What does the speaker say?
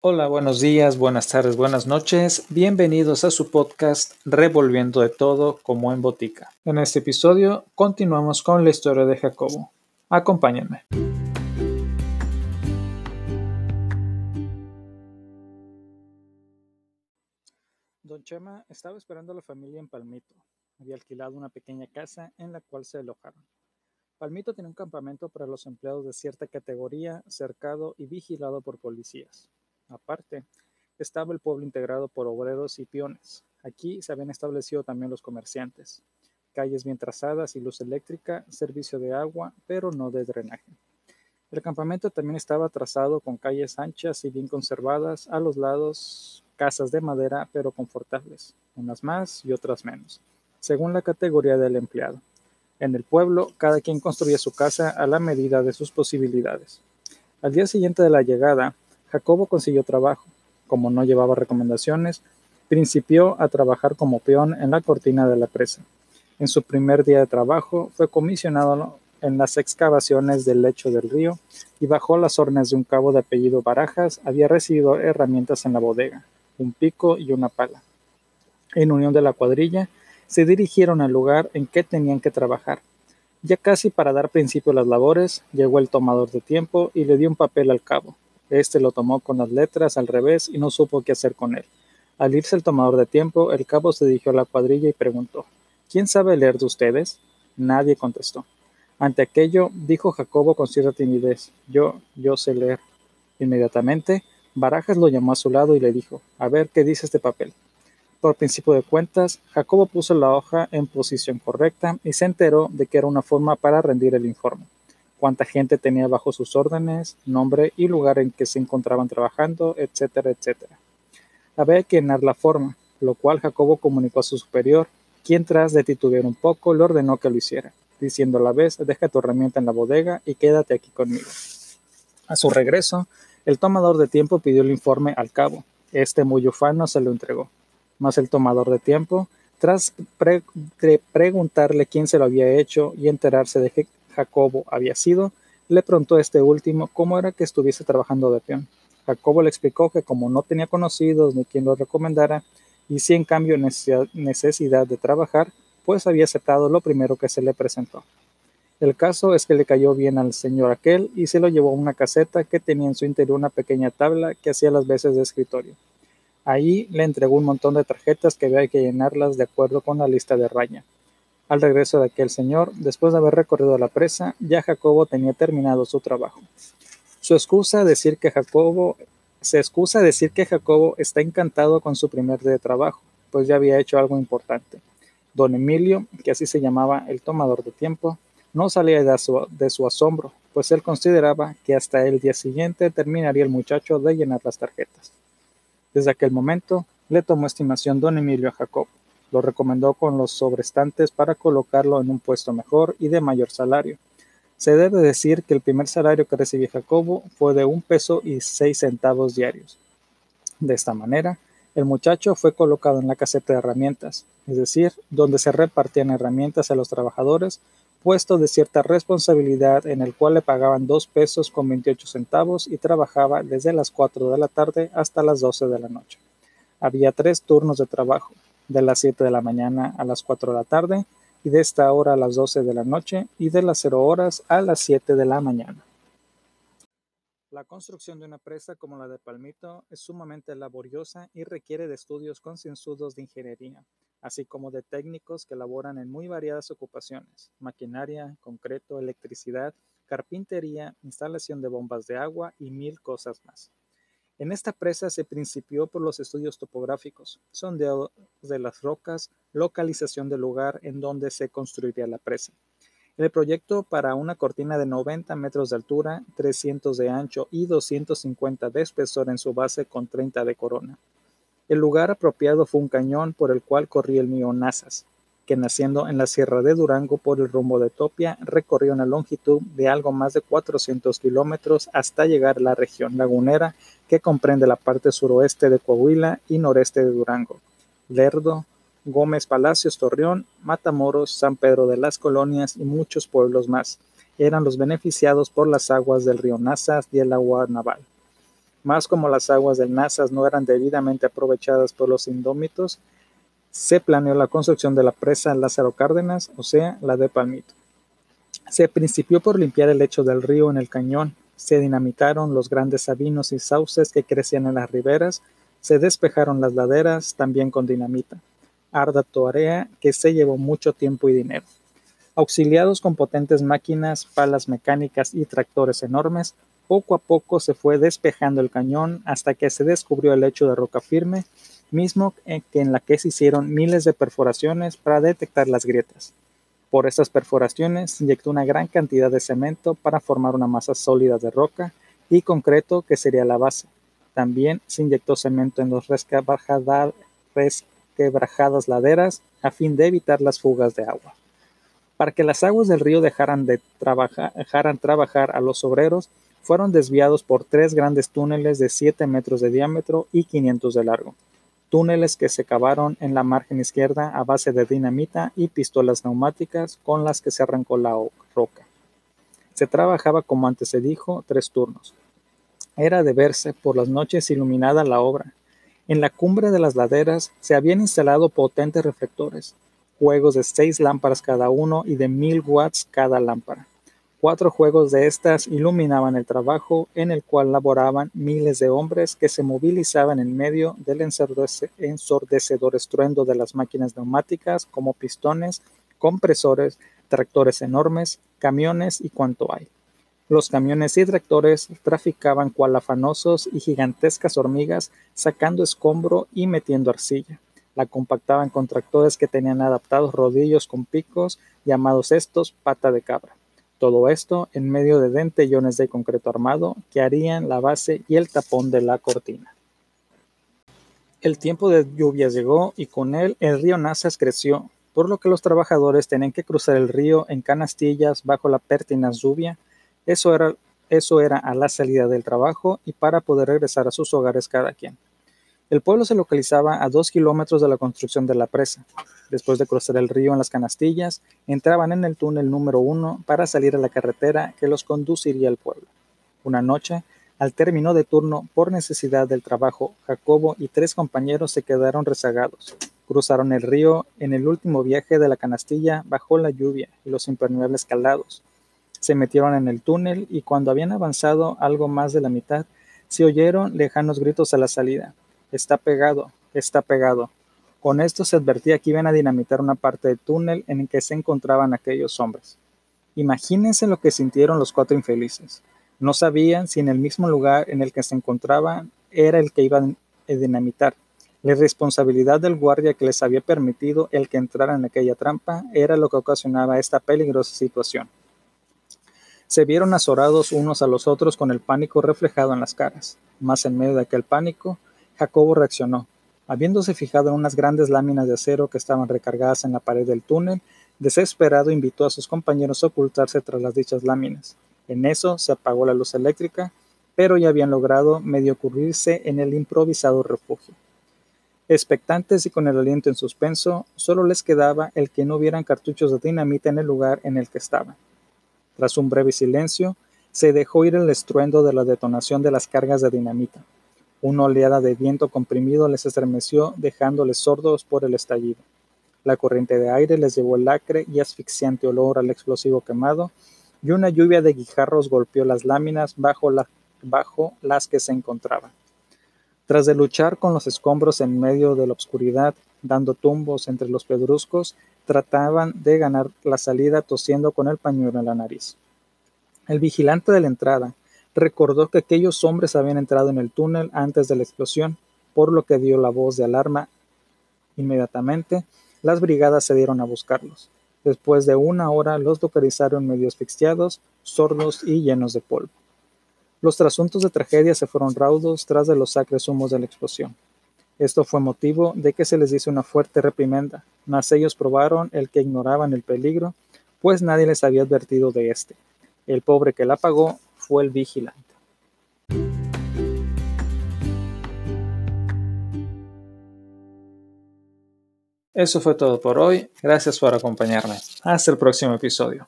Hola, buenos días, buenas tardes, buenas noches. Bienvenidos a su podcast Revolviendo de todo como en botica. En este episodio continuamos con la historia de Jacobo. Acompáñenme. Don Chema estaba esperando a la familia en Palmito. Había alquilado una pequeña casa en la cual se alojaron. Palmito tenía un campamento para los empleados de cierta categoría, cercado y vigilado por policías. Aparte, estaba el pueblo integrado por obreros y peones. Aquí se habían establecido también los comerciantes. Calles bien trazadas y luz eléctrica, servicio de agua, pero no de drenaje. El campamento también estaba trazado con calles anchas y bien conservadas, a los lados casas de madera pero confortables, unas más y otras menos, según la categoría del empleado. En el pueblo, cada quien construía su casa a la medida de sus posibilidades. Al día siguiente de la llegada, Jacobo consiguió trabajo. Como no llevaba recomendaciones, principió a trabajar como peón en la cortina de la presa. En su primer día de trabajo fue comisionado en las excavaciones del lecho del río y bajo las órdenes de un cabo de apellido Barajas había recibido herramientas en la bodega, un pico y una pala. En unión de la cuadrilla, se dirigieron al lugar en que tenían que trabajar. Ya casi para dar principio a las labores, llegó el tomador de tiempo y le dio un papel al cabo. Este lo tomó con las letras al revés y no supo qué hacer con él. Al irse el tomador de tiempo, el cabo se dirigió a la cuadrilla y preguntó ¿Quién sabe leer de ustedes? Nadie contestó. Ante aquello, dijo Jacobo con cierta timidez Yo, yo sé leer. Inmediatamente, Barajas lo llamó a su lado y le dijo A ver qué dice este papel. Por principio de cuentas, Jacobo puso la hoja en posición correcta y se enteró de que era una forma para rendir el informe cuánta gente tenía bajo sus órdenes, nombre y lugar en que se encontraban trabajando, etcétera, etcétera. Había que llenar la forma, lo cual Jacobo comunicó a su superior, quien tras de titubear un poco le ordenó que lo hiciera, diciendo a la vez, deja tu herramienta en la bodega y quédate aquí conmigo. A su regreso, el tomador de tiempo pidió el informe al cabo. Este muy ufano se lo entregó. Mas el tomador de tiempo, tras preguntarle quién se lo había hecho y enterarse de Jacobo había sido, le preguntó a este último cómo era que estuviese trabajando de peón. Jacobo le explicó que como no tenía conocidos ni quien lo recomendara, y si en cambio necesidad de trabajar, pues había aceptado lo primero que se le presentó. El caso es que le cayó bien al señor aquel y se lo llevó a una caseta que tenía en su interior una pequeña tabla que hacía las veces de escritorio. Ahí le entregó un montón de tarjetas que había que llenarlas de acuerdo con la lista de raya. Al regreso de aquel señor, después de haber recorrido la presa, ya Jacobo tenía terminado su trabajo. Su excusa decir que Jacobo se excusa decir que Jacobo está encantado con su primer día de trabajo, pues ya había hecho algo importante. Don Emilio, que así se llamaba el tomador de tiempo, no salía de su, de su asombro, pues él consideraba que hasta el día siguiente terminaría el muchacho de llenar las tarjetas. Desde aquel momento le tomó estimación don Emilio a Jacobo. Lo recomendó con los sobrestantes para colocarlo en un puesto mejor y de mayor salario. Se debe decir que el primer salario que recibió Jacobo fue de un peso y seis centavos diarios. De esta manera, el muchacho fue colocado en la caseta de herramientas, es decir, donde se repartían herramientas a los trabajadores, puesto de cierta responsabilidad en el cual le pagaban dos pesos con veintiocho centavos y trabajaba desde las cuatro de la tarde hasta las doce de la noche. Había tres turnos de trabajo, de las 7 de la mañana a las 4 de la tarde y de esta hora a las 12 de la noche y de las 0 horas a las 7 de la mañana. La construcción de una presa como la de Palmito es sumamente laboriosa y requiere de estudios concienzudos de ingeniería, así como de técnicos que laboran en muy variadas ocupaciones, maquinaria, concreto, electricidad, carpintería, instalación de bombas de agua y mil cosas más. En esta presa se principió por los estudios topográficos, sondeo de las rocas, localización del lugar en donde se construiría la presa. El proyecto para una cortina de 90 metros de altura, 300 de ancho y 250 de espesor en su base con 30 de corona. El lugar apropiado fue un cañón por el cual corría el mío Nazas, que naciendo en la Sierra de Durango por el rumbo de Topia, recorrió una longitud de algo más de 400 kilómetros hasta llegar a la región lagunera que comprende la parte suroeste de Coahuila y noreste de Durango, Lerdo, Gómez Palacios Torreón, Matamoros, San Pedro de las Colonias y muchos pueblos más. Eran los beneficiados por las aguas del río Nazas y el agua naval. Más como las aguas del Nazas no eran debidamente aprovechadas por los indómitos, se planeó la construcción de la presa Lázaro Cárdenas, o sea, la de Palmito. Se principió por limpiar el lecho del río en el cañón, se dinamitaron los grandes sabinos y sauces que crecían en las riberas, se despejaron las laderas también con dinamita. Arda tarea que se llevó mucho tiempo y dinero. Auxiliados con potentes máquinas, palas mecánicas y tractores enormes, poco a poco se fue despejando el cañón hasta que se descubrió el lecho de roca firme, mismo que en la que se hicieron miles de perforaciones para detectar las grietas. Por estas perforaciones se inyectó una gran cantidad de cemento para formar una masa sólida de roca y concreto que sería la base. También se inyectó cemento en las resquebrajadas laderas a fin de evitar las fugas de agua. Para que las aguas del río dejaran, de trabajar, dejaran trabajar a los obreros, fueron desviados por tres grandes túneles de 7 metros de diámetro y 500 de largo túneles que se cavaron en la margen izquierda a base de dinamita y pistolas neumáticas con las que se arrancó la roca. Se trabajaba, como antes se dijo, tres turnos. Era de verse por las noches iluminada la obra. En la cumbre de las laderas se habían instalado potentes reflectores, juegos de seis lámparas cada uno y de mil watts cada lámpara. Cuatro juegos de estas iluminaban el trabajo en el cual laboraban miles de hombres que se movilizaban en medio del ensordecedor estruendo de las máquinas neumáticas como pistones, compresores, tractores enormes, camiones y cuanto hay. Los camiones y tractores traficaban cual afanosos y gigantescas hormigas, sacando escombro y metiendo arcilla. La compactaban con tractores que tenían adaptados rodillos con picos, llamados estos pata de cabra. Todo esto en medio de dentellones de concreto armado que harían la base y el tapón de la cortina. El tiempo de lluvias llegó y con él el río Nazas creció, por lo que los trabajadores tenían que cruzar el río en canastillas bajo la pertinaz lluvia. Eso era, eso era a la salida del trabajo y para poder regresar a sus hogares cada quien. El pueblo se localizaba a dos kilómetros de la construcción de la presa. Después de cruzar el río en las canastillas, entraban en el túnel número uno para salir a la carretera que los conduciría al pueblo. Una noche, al término de turno, por necesidad del trabajo, Jacobo y tres compañeros se quedaron rezagados. Cruzaron el río en el último viaje de la canastilla bajo la lluvia y los impermeables calados. Se metieron en el túnel y cuando habían avanzado algo más de la mitad, se oyeron lejanos gritos a la salida. Está pegado, está pegado. Con esto se advertía que iban a dinamitar una parte del túnel en el que se encontraban aquellos hombres. Imagínense lo que sintieron los cuatro infelices. No sabían si en el mismo lugar en el que se encontraban era el que iban a dinamitar. La responsabilidad del guardia que les había permitido el que entraran en aquella trampa era lo que ocasionaba esta peligrosa situación. Se vieron azorados unos a los otros con el pánico reflejado en las caras. Más en medio de aquel pánico, Jacobo reaccionó. Habiéndose fijado en unas grandes láminas de acero que estaban recargadas en la pared del túnel, desesperado invitó a sus compañeros a ocultarse tras las dichas láminas. En eso se apagó la luz eléctrica, pero ya habían logrado medio ocurrirse en el improvisado refugio. Expectantes y con el aliento en suspenso, solo les quedaba el que no hubieran cartuchos de dinamita en el lugar en el que estaban. Tras un breve silencio, se dejó ir el estruendo de la detonación de las cargas de dinamita. Una oleada de viento comprimido les estremeció, dejándoles sordos por el estallido. La corriente de aire les llevó el acre y asfixiante olor al explosivo quemado, y una lluvia de guijarros golpeó las láminas bajo, las que se encontraban. Tras de luchar con los escombros en medio de la oscuridad, dando tumbos entre los pedruscos, trataban de ganar la salida tosiendo con el pañuelo en la nariz. El vigilante de la entrada, Recordó que aquellos hombres habían entrado en el túnel antes de la explosión, por lo que dio la voz de alarma. Inmediatamente, las brigadas se dieron a buscarlos. Después de una hora los localizaron medio asfixiados, sordos y llenos de polvo. Los trasuntos de tragedia se fueron raudos tras de los sacres humos de la explosión. Esto fue motivo de que se les hizo una fuerte reprimenda, mas ellos probaron el que ignoraban el peligro, pues nadie les había advertido de este. El pobre que la pagó fue el vigilante. Eso fue todo por hoy. Gracias por acompañarme. Hasta el próximo episodio.